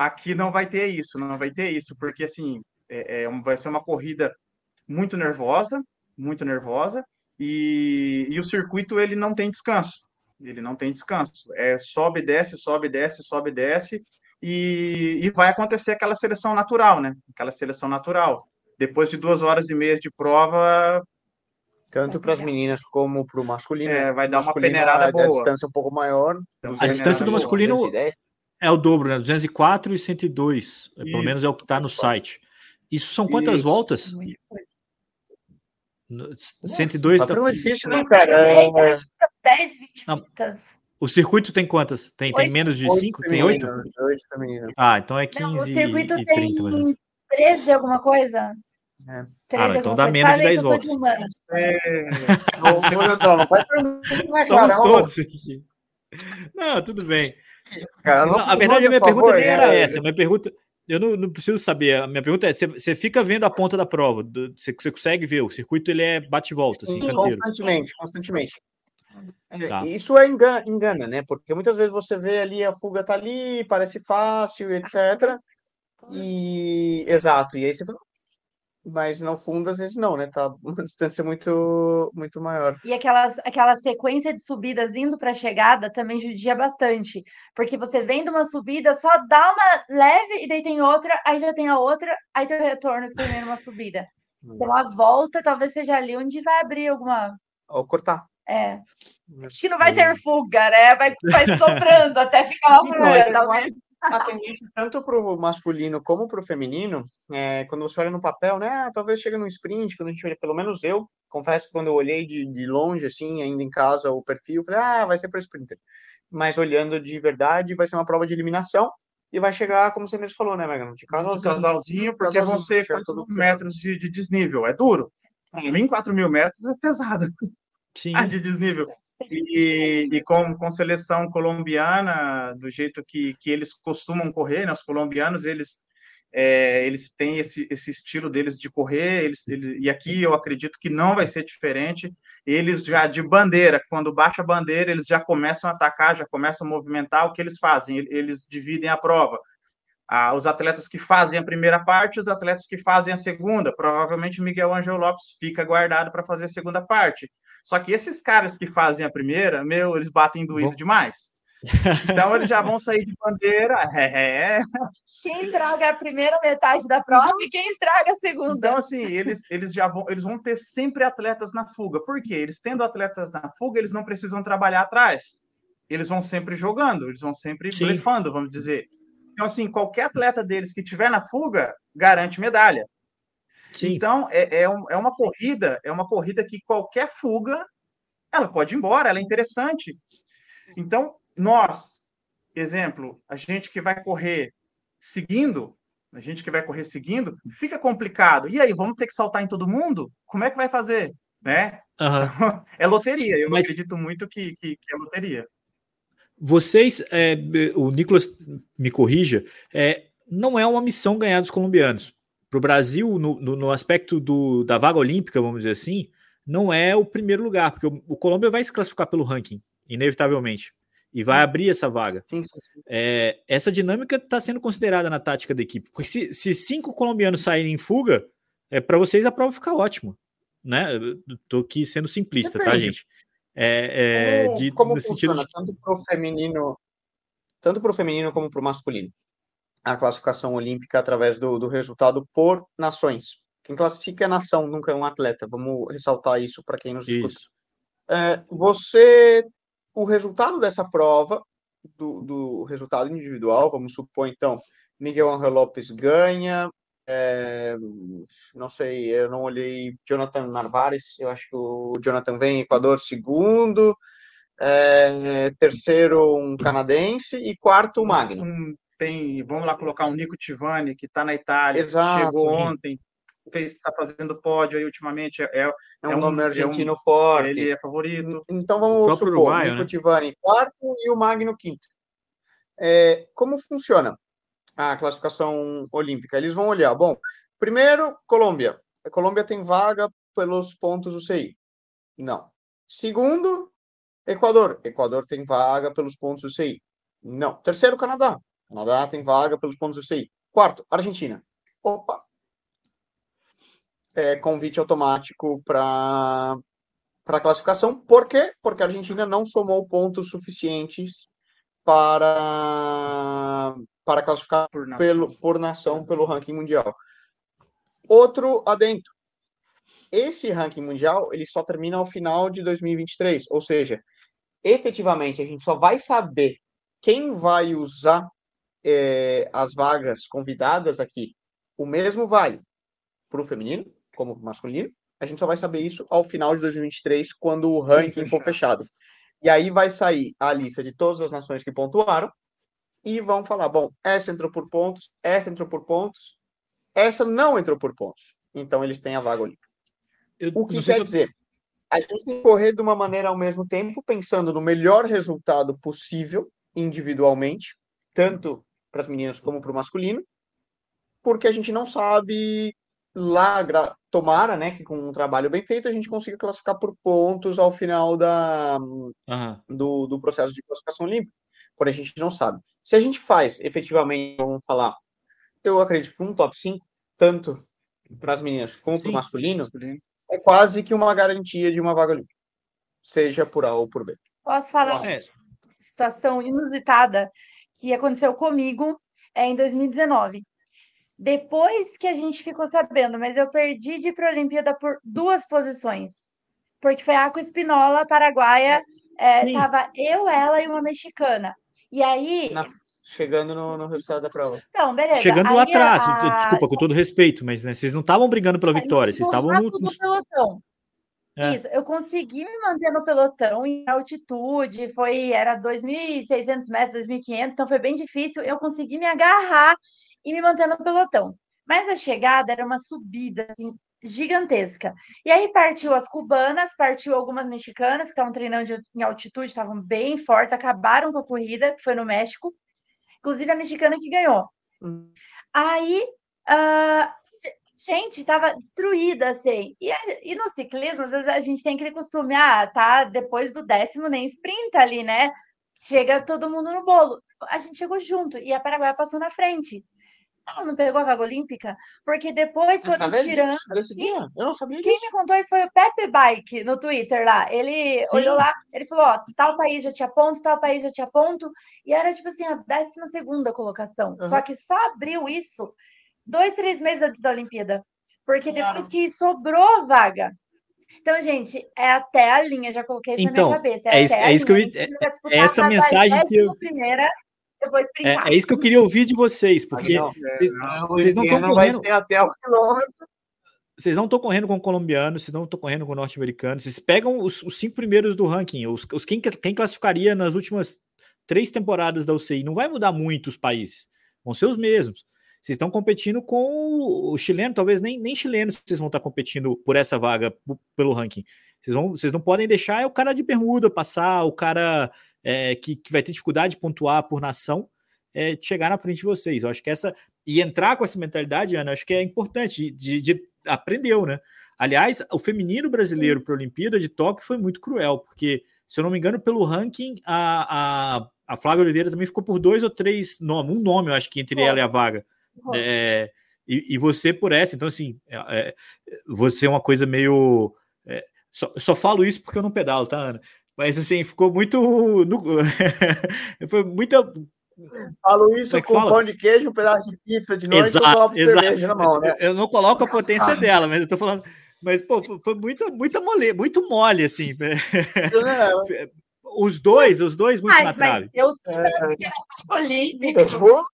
Aqui não vai ter isso, não vai ter isso, porque assim é, é, vai ser uma corrida muito nervosa, muito nervosa, e, e o circuito ele não tem descanso. Ele não tem descanso. É sobe, desce, sobe, desce, sobe, desce, e, e vai acontecer aquela seleção natural, né? Aquela seleção natural. Depois de duas horas e meia de prova, tanto para as meninas como para o masculino. É, vai dar uma peneirada boa. A distância um pouco maior. A distância do masculino 210. É o dobro, né? 204 e 102. Isso. Pelo menos é o que está no site. Isso são quantas Isso. voltas? No, 102 tá... é difícil, né, cara? É... 10, 20 voltas. O circuito tem quantas? Tem, tem menos de 5? Tem 8? Ah, então é 15 Não, o circuito e, e 30. Tem 13 alguma coisa? É. Ah, não, então dá menos de 10 voltas. De é... não, não, não faz pergunta. Somos todos aqui. Não, tudo bem. Cara, não, a verdade, a minha pergunta favor, nem era é, essa. A minha pergunta, eu não, não, preciso saber. A minha pergunta é: você, fica vendo a ponta da prova? Você, você consegue ver? O circuito ele é bate-volta, assim, Constantemente, constantemente. É, tá. Isso é engana, engana, né? Porque muitas vezes você vê ali a fuga tá ali, parece fácil, etc. E exato. E aí você fala, mas no fundo, às vezes não, né? Tá uma distância muito, muito maior. E aquelas, aquela sequência de subidas indo para a chegada também judia bastante, porque você vem de uma subida, só dá uma leve e daí tem outra, aí já tem a outra, aí tem o retorno que termina uma subida. Então a volta talvez seja ali onde vai abrir alguma. Ou cortar. É. Acho que não vai ter fuga, né? Vai, vai sobrando até ficar uma fuga, talvez a tendência, tanto para o masculino como para o feminino, é, quando você olha no papel, né? Ah, talvez chegue no sprint, quando a gente olha, pelo menos eu, confesso que quando eu olhei de, de longe, assim, ainda em casa, o perfil, falei, ah, vai ser para sprinter. Mas olhando de verdade, vai ser uma prova de eliminação e vai chegar, como você mesmo falou, né, Megan? De casalzinho, casalzinho porque vão ser 4 metros de, de, desnível. É duro. Para mim, 4 mil metros é pesado. Sim. Ah, de desnível. E, e com, com seleção colombiana, do jeito que, que eles costumam correr, né? os colombianos, eles, é, eles têm esse, esse estilo deles de correr, eles, eles, e aqui eu acredito que não vai ser diferente. Eles já de bandeira, quando baixa a bandeira, eles já começam a atacar, já começam a movimentar. O que eles fazem? Eles dividem a prova. Ah, os atletas que fazem a primeira parte, os atletas que fazem a segunda. Provavelmente Miguel Angel Lopes fica guardado para fazer a segunda parte. Só que esses caras que fazem a primeira, meu, eles batem doído Bom. demais. Então eles já vão sair de bandeira. É. Quem estraga a primeira metade da prova e quem estraga a segunda. Então, assim, eles, eles já vão, eles vão ter sempre atletas na fuga. Por quê? Eles tendo atletas na fuga, eles não precisam trabalhar atrás. Eles vão sempre jogando, eles vão sempre Sim. blefando, vamos dizer. Então, assim, qualquer atleta deles que tiver na fuga garante medalha. Sim. Então, é, é, um, é, uma corrida, é uma corrida que qualquer fuga, ela pode ir embora, ela é interessante. Então, nós, exemplo, a gente que vai correr seguindo, a gente que vai correr seguindo, fica complicado. E aí, vamos ter que saltar em todo mundo? Como é que vai fazer? Né? Uhum. é loteria, eu Mas... acredito muito que, que, que é loteria. vocês, é, o Nicolas me corrija, é, não é uma missão ganhar dos colombianos. Para o Brasil, no, no, no, aspecto do, da vaga olímpica, vamos dizer assim, não é o primeiro lugar, porque o, o Colômbia vai se classificar pelo ranking, inevitavelmente, e vai abrir essa vaga. Sim, sim, sim. É, essa dinâmica está sendo considerada na tática da equipe, porque se, se cinco colombianos saírem em fuga, é para vocês a prova ficar ótima, né? Estou aqui sendo simplista, tá, Depende. tá, gente? É, é, como, de, como funciona, de... tanto para o feminino, tanto para o feminino como para o masculino, a classificação olímpica através do, do resultado por nações. Quem classifica é nação, nunca é um atleta. Vamos ressaltar isso para quem nos isso. escuta. É, você, o resultado dessa prova, do, do resultado individual, vamos supor então, Miguel Angel Lopes ganha, é, não sei, eu não olhei Jonathan Narvares, eu acho que o Jonathan vem em Equador segundo, é, terceiro um canadense e quarto o Magno. Um, tem, vamos lá colocar um Nico Tivani que está na Itália, Exato, chegou ontem, está fazendo pódio aí ultimamente, é, é, é um, nome argentino é um, forte. Ele é favorito. Então vamos supor, Uruguai, Nico né? Tivani quarto e o Magno quinto. É, como funciona? a classificação olímpica. Eles vão olhar, bom, primeiro, Colômbia. A Colômbia tem vaga pelos pontos do CI. Não. Segundo, Equador. Equador tem vaga pelos pontos do CI. Não. Terceiro, Canadá. Canadá tem vaga pelos pontos do CI. Quarto, Argentina. Opa. É convite automático para para classificação. Por quê? Porque a Argentina não somou pontos suficientes para para classificar por nação. Pelo, por nação pelo ranking mundial. Outro adentro. Esse ranking mundial ele só termina ao final de 2023, ou seja, efetivamente a gente só vai saber quem vai usar é, as vagas convidadas aqui. O mesmo vale para o feminino como masculino. A gente só vai saber isso ao final de 2023, quando o ranking for fechado. E aí vai sair a lista de todas as nações que pontuaram e vão falar: bom, essa entrou por pontos, essa entrou por pontos, essa não entrou por pontos. Então eles têm a vaga olímpica. Eu, o que quer se dizer? A gente tem que correr de uma maneira ao mesmo tempo, pensando no melhor resultado possível individualmente, tanto para as meninas como para o masculino, porque a gente não sabe lá, tomara, né, que com um trabalho bem feito a gente consiga classificar por pontos ao final da, uhum. do, do processo de classificação olímpica porém a gente não sabe. Se a gente faz, efetivamente, vamos falar, eu acredito que um top 5, tanto para as meninas como para o masculino, é quase que uma garantia de uma vaga olímpica, seja por A ou por B. Posso falar uma situação inusitada que aconteceu comigo é, em 2019. Depois que a gente ficou sabendo, mas eu perdi de ir para a Olimpíada por duas posições. Porque foi a Aqua Espinola, paraguaia, é, tava eu, ela e uma mexicana. E aí. Na, chegando no, no, resultado da prova. Então, beleza. Chegando aí, lá atrás, a... desculpa, com todo respeito, mas né, vocês não estavam brigando pela vitória, vocês estavam no pelotão. É. Isso, eu consegui me manter no pelotão em altitude, foi era 2.600 metros, 2.500, então foi bem difícil. Eu consegui me agarrar e me manter no pelotão. Mas a chegada era uma subida assim gigantesca. E aí partiu as cubanas, partiu algumas mexicanas que estavam treinando em altitude, estavam bem fortes, acabaram com a corrida, que foi no México. Inclusive a mexicana que ganhou. Hum. Aí, uh, gente, estava destruída, assim. E, e, no ciclismo, às vezes a gente tem aquele costume, ah, tá depois do décimo nem sprinta ali, né? Chega todo mundo no bolo. A gente chegou junto e a Paraguai passou na frente. Ela não pegou a vaga olímpica? Porque depois foram tirando. Sim, eu não sabia Quem disso. me contou isso foi o Pepe Bike no Twitter lá. Ele Sim. olhou lá, ele falou: ó, tal país já tinha ponto, tal país já tinha ponto. E era tipo assim, a 12 segunda colocação. Uhum. Só que só abriu isso dois, três meses antes da Olimpíada. Porque claro. depois que sobrou vaga. Então, gente, é até a linha, já coloquei isso então, na minha então, cabeça. É, é isso, é isso que eu. É, essa mensagem que eu. Primeira, eu vou explicar. É, é, isso que eu queria ouvir de vocês, porque não, vocês, não, vocês não estão correndo. Vai ser até o quilômetro. Vocês não estão correndo com o colombiano, vocês não estão correndo com o norte-americano. Vocês pegam os, os, cinco primeiros do ranking, os, os quem, quem classificaria nas últimas três temporadas da UCI. Não vai mudar muito os países, vão ser os mesmos. Vocês estão competindo com o chileno, talvez nem, nem chilenos vocês vão estar competindo por essa vaga pelo ranking. Vocês, vão, vocês não podem deixar é o cara de bermuda passar, o cara é, que, que vai ter dificuldade de pontuar por nação, é, chegar na frente de vocês. Eu acho que essa. E entrar com essa mentalidade, Ana, acho que é importante, de, de aprendeu, né? Aliás, o feminino brasileiro para a Olimpíada de Tóquio foi muito cruel, porque, se eu não me engano, pelo ranking, a, a, a Flávia Oliveira também ficou por dois ou três nomes, um nome, eu acho que entre ela e a vaga. É, e, e, você por essa, então, assim, é, é, você é uma coisa meio. É, só, só falo isso porque eu não pedalo, tá, Ana? Mas assim, ficou muito. No, foi muita Falo isso é com fala? pão de queijo, um pedaço de pizza de noite exato, e um copo de cerveja na mão, né? Eu não coloco a potência ah. dela, mas eu tô falando. Mas, pô, foi muita, muita mole, muito mole, assim. É. os dois, os dois muito Ai, na trave. Eu é. era olímpico.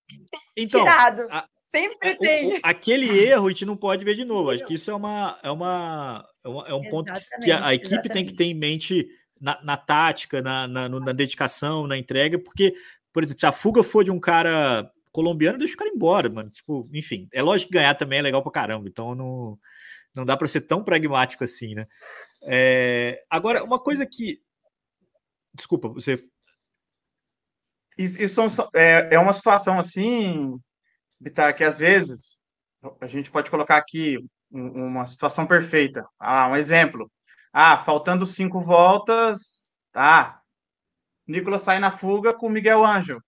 Então, Tirado. A, Sempre tem. O, aquele erro a gente não pode ver de novo. Acho que isso é uma é uma é, uma, é um ponto que a, a equipe exatamente. tem que ter em mente na, na tática, na, na, na, dedicação, na entrega, porque por exemplo, se a fuga for de um cara colombiano, deixa o cara embora, mano. Tipo, enfim, é lógico que ganhar também é legal pra caramba, então não, não dá para ser tão pragmático assim, né? É, agora, uma coisa que. Desculpa, você. Isso, isso é, é uma situação assim, Bitar, que às vezes a gente pode colocar aqui uma situação perfeita. Ah, um exemplo. Ah, faltando cinco voltas, tá? Nicolas sai na fuga com o Miguel Ângelo.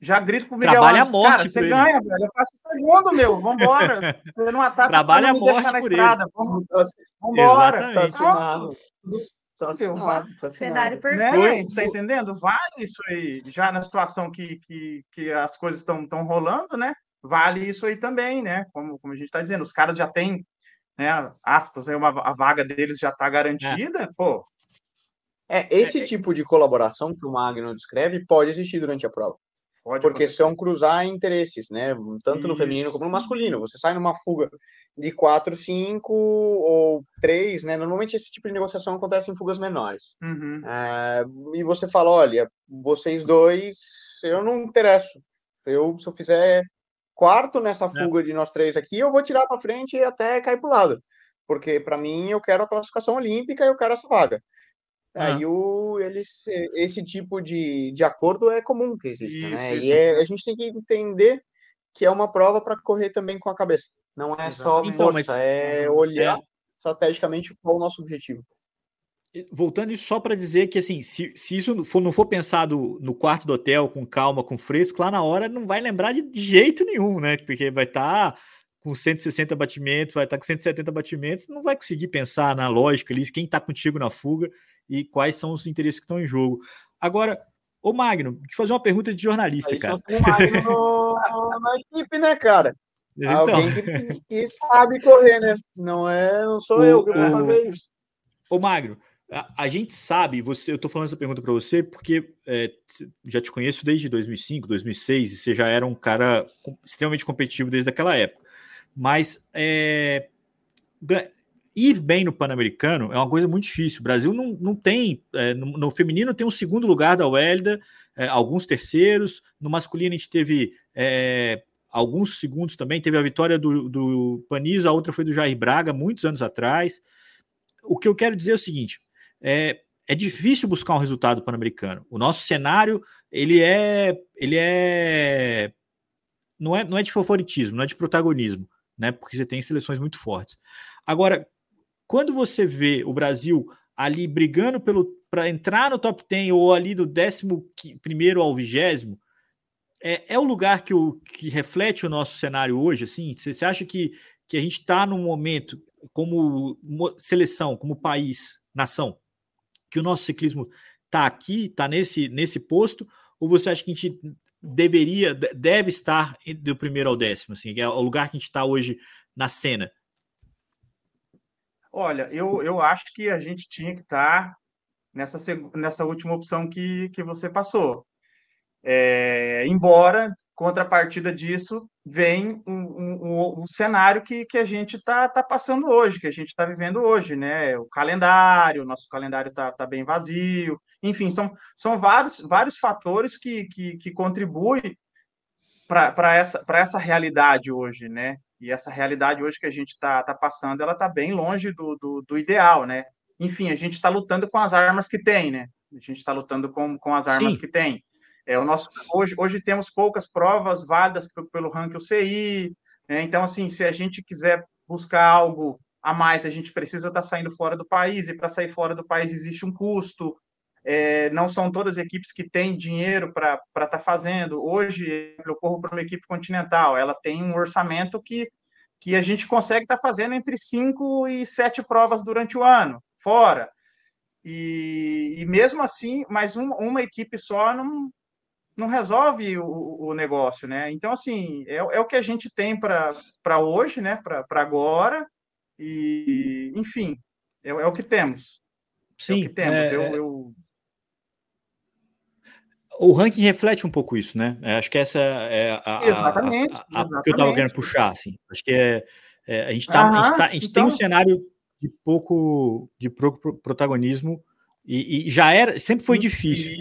Já grito pro Miguel Trabalha Ângelo. a morte cara, você ganha, velho. Eu faço segundo, meu. Vambora. Você não ataca, Trabalha a morte na por estrada. Ele. Vambora. Assinado. Tá assinado. Tá Cenário perfeito. Né? Tá entendendo? Vale isso aí. Já na situação que, que, que as coisas estão rolando, né? Vale isso aí também, né? Como, como a gente está dizendo, os caras já têm, né, aspas, aí uma, a vaga deles já está garantida, é. pô, é, esse é, é, tipo de colaboração que o Magno descreve pode existir durante a prova. Pode porque acontecer. são cruzar interesses, né? Tanto no feminino como no masculino. Você sai numa fuga de 4, 5 ou 3, né? Normalmente esse tipo de negociação acontece em fugas menores. Uhum. É, e você fala: olha, vocês dois, eu não interesso. Eu, se eu fizer quarto nessa é. fuga é. de nós três aqui, eu vou tirar para frente e até cair para o lado. Porque para mim eu quero a classificação olímpica e eu quero essa vaga. Aí o, eles, esse tipo de, de acordo é comum que exista, isso, né? Isso. E é, a gente tem que entender que é uma prova para correr também com a cabeça. Não é Exato. só então, força, mas, é olhar é... estrategicamente qual é o nosso objetivo. Voltando isso só para dizer que assim, se, se isso for, não for pensado no quarto do hotel com calma, com fresco, lá na hora não vai lembrar de, de jeito nenhum, né? Porque vai estar tá com 160 batimentos, vai estar tá com 170 batimentos, não vai conseguir pensar na lógica ali, quem está contigo na fuga e quais são os interesses que estão em jogo. Agora, ô Magno, deixa eu fazer uma pergunta de jornalista, Aí cara. O Magno no, na equipe, né, cara? Então... Alguém que, que, sabe correr, né? Não é, não sou o, eu que vou fazer isso. Ô Magno, a, a, gente sabe, você, eu estou falando essa pergunta para você porque é, já te conheço desde 2005, 2006 e você já era um cara extremamente competitivo desde aquela época. Mas é, ir bem no Pan-Americano é uma coisa muito difícil. O Brasil não, não tem, é, no, no, feminino tem um segundo lugar da Welda, é, alguns terceiros, no masculino a gente teve é, alguns segundos também, teve a vitória do, do Panis, a outra foi do Jair Braga, muitos anos atrás. O que eu quero dizer é o seguinte, é, é difícil buscar um resultado pan-americano. O nosso cenário, ele é, ele é, não é, não é de favoritismo, não é de protagonismo, né? Porque você tem seleções muito fortes. Agora, quando você vê o Brasil ali brigando para entrar no top 10 ou ali do 11 ao 20, é, é o lugar que, o, que reflete o nosso cenário hoje? Assim, você, você acha que, que a gente está num momento, como seleção, como país, nação, que o nosso ciclismo está aqui, está nesse, nesse posto, ou você acha que a gente deveria, deve estar do primeiro ao décimo, assim, é o lugar que a gente está hoje na cena? Olha, eu, eu acho que a gente tinha que estar nessa, nessa última opção que, que você passou. É, embora, contrapartida disso, vem um, um, um, cenário que, que a gente está tá passando hoje, que a gente está vivendo hoje, né? O calendário, nosso calendário está tá bem vazio, enfim, são, são vários, vários fatores que, que, que contribuem para essa, essa realidade hoje, né? E essa realidade hoje que a gente está tá passando, ela está bem longe do, do, do, ideal, né? enfim, a gente está lutando com as armas que tem, né? A gente está lutando com, com as armas Sim. que tem. É, o nosso, hoje, hoje temos poucas provas válidas pelo ranking UCI, né? então, assim, se a gente quiser buscar algo a mais, a gente precisa estar tá saindo fora do país, e para sair fora do país existe um custo, é, não são todas as equipes que têm dinheiro para estar tá fazendo. Hoje, eu corro para uma equipe continental, ela tem um orçamento que, que a gente consegue estar tá fazendo entre cinco e sete provas durante o ano, fora. E, e mesmo assim, mais um, uma equipe só não, não resolve o, o negócio, né? Então, assim, é, é o que a gente tem para hoje, né? Para agora. E, enfim, é, é, o que temos. Sim, é o que temos. É... Eu, eu o ranking reflete um pouco isso, né? É, acho que essa é a, exatamente, a, a, a que eu estava querendo puxar, assim. Acho que é, é a gente, tá, a gente, tá, a gente então... tem um então cenário de pouco de pouco protagonismo e, e já era, sempre foi difícil.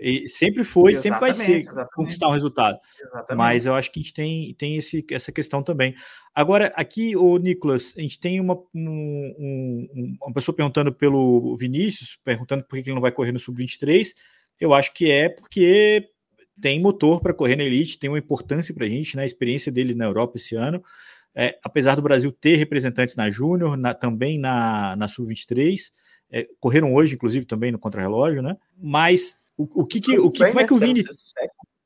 E sempre foi, exatamente, sempre vai ser exatamente. conquistar um resultado. Exatamente. Mas eu acho que a gente tem, tem esse, essa questão também. Agora, aqui, o Nicolas, a gente tem uma, um, um, uma pessoa perguntando pelo Vinícius, perguntando por que ele não vai correr no Sub-23. Eu acho que é porque tem motor para correr na Elite, tem uma importância para a gente, né? A experiência dele na Europa esse ano. É, apesar do Brasil ter representantes na Júnior, também na, na Sub-23, é, correram hoje, inclusive, também no contrarrelógio, né? Mas o, o que, que, o que como é que o Vini.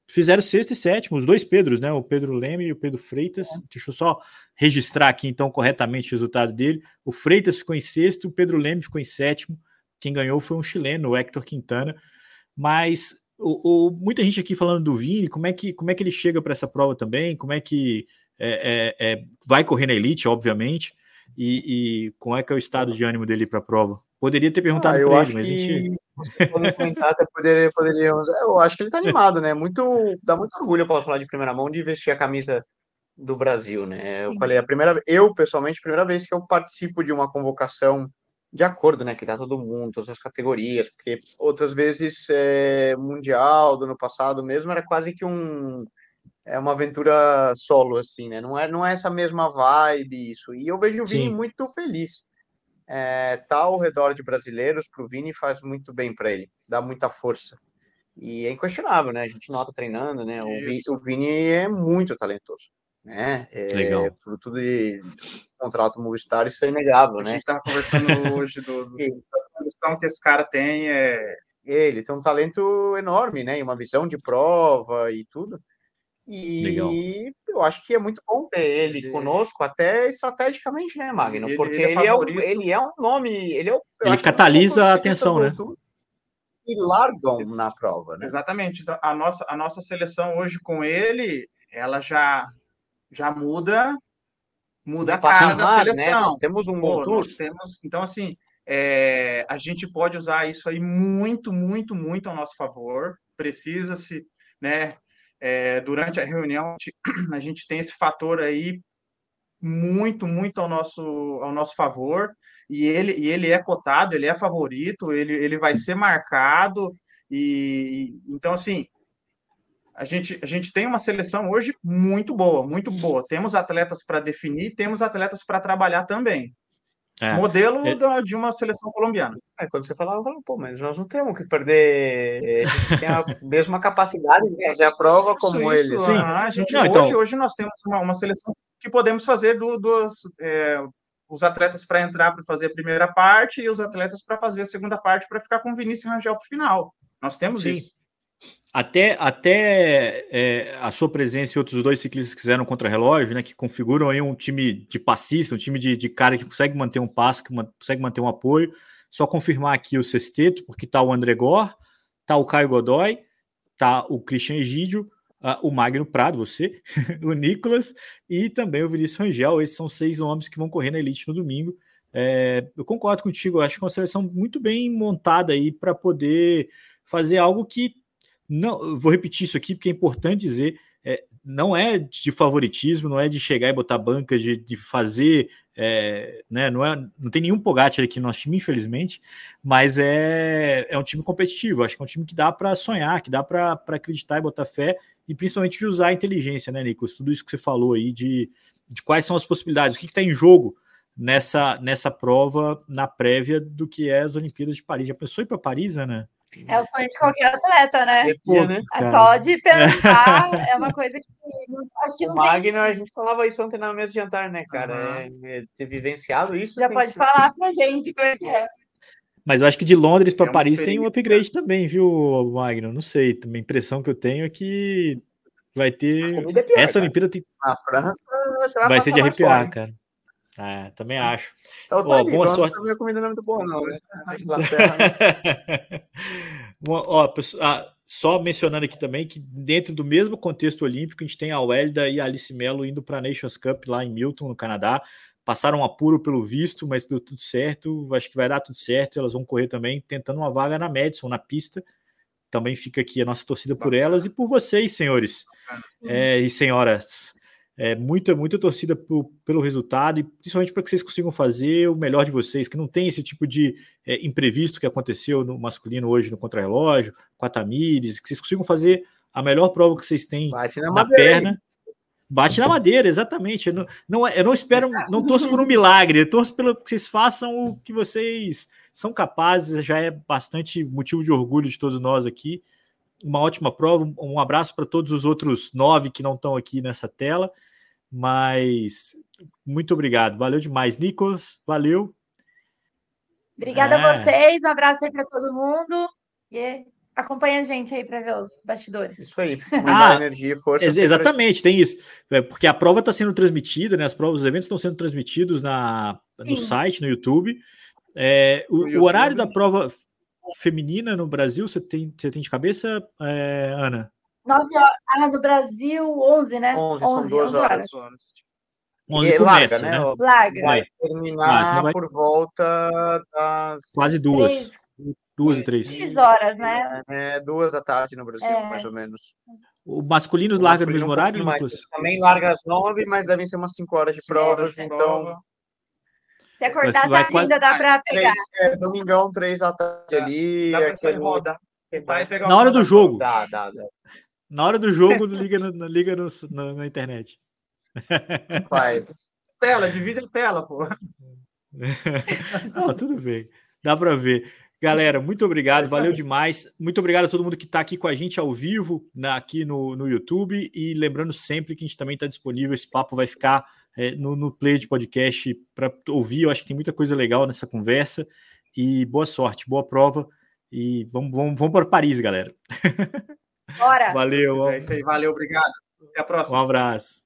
Fizeram sexto e sétimo, os dois Pedros, né? O Pedro Leme e o Pedro Freitas. É. Deixa eu só registrar aqui, então, corretamente o resultado dele. O Freitas ficou em sexto, o Pedro Leme ficou em sétimo. Quem ganhou foi um chileno, o Hector Quintana. Mas o, o, muita gente aqui falando do Vini, como é que, como é que ele chega para essa prova também? Como é que é, é, é, vai correr na elite, obviamente, e, e, como é que é o estado de ânimo dele para a prova? Poderia ter perguntado ah, para ele, mas a gente. até poderia, poderíamos. Eu acho que ele está animado, né? Muito, dá muito orgulho, eu posso falar de primeira mão, de vestir a camisa do Brasil, né? Eu Sim. falei, a primeira, eu pessoalmente, a primeira vez que eu participo de uma convocação de acordo, né? Que dá todo mundo, todas as categorias, porque outras vezes é, mundial do ano passado mesmo era quase que um é uma aventura solo assim, né? Não é não é essa mesma vibe isso. E eu vejo o Vini Sim. muito feliz. É, tá ao redor de brasileiros para o Vini faz muito bem para ele, dá muita força. E é inquestionável, né? A gente nota treinando, né? O Vini, o Vini é muito talentoso né? É Legal. fruto de contrato Movistar, isso é inegável, né? A gente estava conversando hoje do, do, da condição que esse cara tem. É... Ele tem um talento enorme, né? E uma visão de prova e tudo. E Legal. eu acho que é muito bom ter ele, ele conosco, até estrategicamente, né, Magno? Ele, Porque ele, é, ele é, o, ele é, um nome. Ele, é o, ele catalisa a atenção, né? E largam na prova, né? Exatamente. Então, a nossa, a nossa seleção hoje com ele, ela já já muda muda a cara da seleção. Né? Nós temos um Pô, temos, então assim, é, a gente pode usar isso aí muito, muito, muito ao nosso favor. Precisa-se, né? É, durante a reunião a gente tem esse fator aí muito, muito ao nosso, ao nosso favor. E ele, e ele é cotado, ele é favorito, ele, ele vai ser marcado. E então, assim, a gente, a gente tem uma seleção hoje muito boa, muito boa. Temos atletas para definir, temos atletas para trabalhar também. É. Modelo é. Da, de uma seleção colombiana. É, quando você falava, eu falava, pô, mas nós não temos que perder. A gente tem a mesma capacidade de fazer a prova como isso, eles. Sim. Ah, a gente, não, hoje, então... hoje nós temos uma, uma seleção que podemos fazer do, dos, é, os atletas para entrar para fazer a primeira parte e os atletas para fazer a segunda parte para ficar com o Vinícius Rangel para o final. Nós temos Sim. isso. Até, até é, a sua presença e outros dois ciclistas que fizeram contra-relógio, né, que configuram aí um time de passista, um time de, de cara que consegue manter um passo, que man, consegue manter um apoio. Só confirmar aqui o sexteto, porque tá o André Gor, tá o Caio Godoy, tá o Christian Egídio, uh, o Magno Prado, você, o Nicolas e também o Vinícius Rangel. Esses são seis homens que vão correr na Elite no domingo. É, eu concordo contigo, acho que é uma seleção muito bem montada aí para poder fazer algo que não, vou repetir isso aqui porque é importante dizer, é, não é de favoritismo, não é de chegar e botar banca, de, de fazer, é, né, não, é, não tem nenhum Pogacar aqui no nosso time, infelizmente, mas é, é um time competitivo, acho que é um time que dá para sonhar, que dá para acreditar e botar fé, e principalmente de usar a inteligência, né, Nicolas? Tudo isso que você falou aí de, de quais são as possibilidades, o que está em jogo nessa, nessa prova, na prévia do que é as Olimpíadas de Paris. Já pensou ir para Paris, Ana? É o sonho de qualquer atleta, né? Depois, né? É só de pensar, é uma coisa que acho que não. O Magno, a gente falava isso ontem na mesa de jantar, né, cara? Uhum. É, ter vivenciado isso. Já pode falar pra gente como é que é. Mas eu acho que de Londres para é Paris tem um upgrade né? também, viu, Magno? Não sei. A impressão que eu tenho é que vai ter. É pior, Essa Olimpíada tem. A França vai, vai ser de arrepiar, cara. É, também acho. Então, tá Ó, boa sorte. Minha comida não é muito boa, não, né? Ó, pessoal, ah, só mencionando aqui também que dentro do mesmo contexto olímpico, a gente tem a Welda e a Alice Mello indo para a Nations Cup lá em Milton, no Canadá. Passaram um apuro pelo visto, mas deu tudo certo. Acho que vai dar tudo certo. Elas vão correr também, tentando uma vaga na Madison, na pista. Também fica aqui a nossa torcida por elas e por vocês, senhores é, e senhoras. É, muita, muita torcida por, pelo resultado e principalmente para que vocês consigam fazer o melhor de vocês, que não tem esse tipo de é, imprevisto que aconteceu no masculino hoje no contrarrelógio, com a Tamires, que vocês consigam fazer a melhor prova que vocês têm na, na perna. Bate na madeira, exatamente. Eu não, não, eu não espero, não torço por um milagre, eu torço pelo que vocês façam o que vocês são capazes, já é bastante motivo de orgulho de todos nós aqui. Uma ótima prova, um abraço para todos os outros nove que não estão aqui nessa tela, mas muito obrigado, valeu demais. Nicolas, valeu. Obrigada é. a vocês, um abraço aí para todo mundo. E acompanha a gente aí para ver os bastidores. Isso aí, ah, energia e força. Ex exatamente, tem isso. É, porque a prova está sendo transmitida, né? As provas, os eventos estão sendo transmitidos na, no Sim. site, no YouTube. É, o, o, horário da prova feminina no Brasil, você tem, você tem de cabeça, é, Ana? 9 horas. Ah, no Brasil, 11, né? 11, 11 são 12 horas. horas. 11 começa, larga, né? né? Larga. Vai terminar vai... por volta das... Quase duas. Três. Duas e três. Três horas, né? É, duas da tarde no Brasil, é. mais ou menos. O masculino o larga masculino no mesmo um horário, mais. Também larga às nove, mas devem ser umas cinco horas de provas, então... Se acordar vai, vai, ainda dá para pegar. é, domingão, três da tarde ali. Dá aquele... roda. Na hora do jogo. Dá, dá, dá. Na hora do jogo, liga, no, liga no, na, na internet. Vai. Tela, divide a tela, pô. Não, tudo bem. Dá para ver. Galera, muito obrigado, valeu demais. Muito obrigado a todo mundo que está aqui com a gente ao vivo, na, aqui no, no YouTube. E lembrando sempre que a gente também está disponível, esse papo vai ficar é, no, no play de podcast para ouvir. Eu acho que tem muita coisa legal nessa conversa. E boa sorte, boa prova. E vamos, vamos, vamos para Paris, galera. Bora! Valeu. É isso aí, valeu, obrigado. Até a próxima. Um abraço.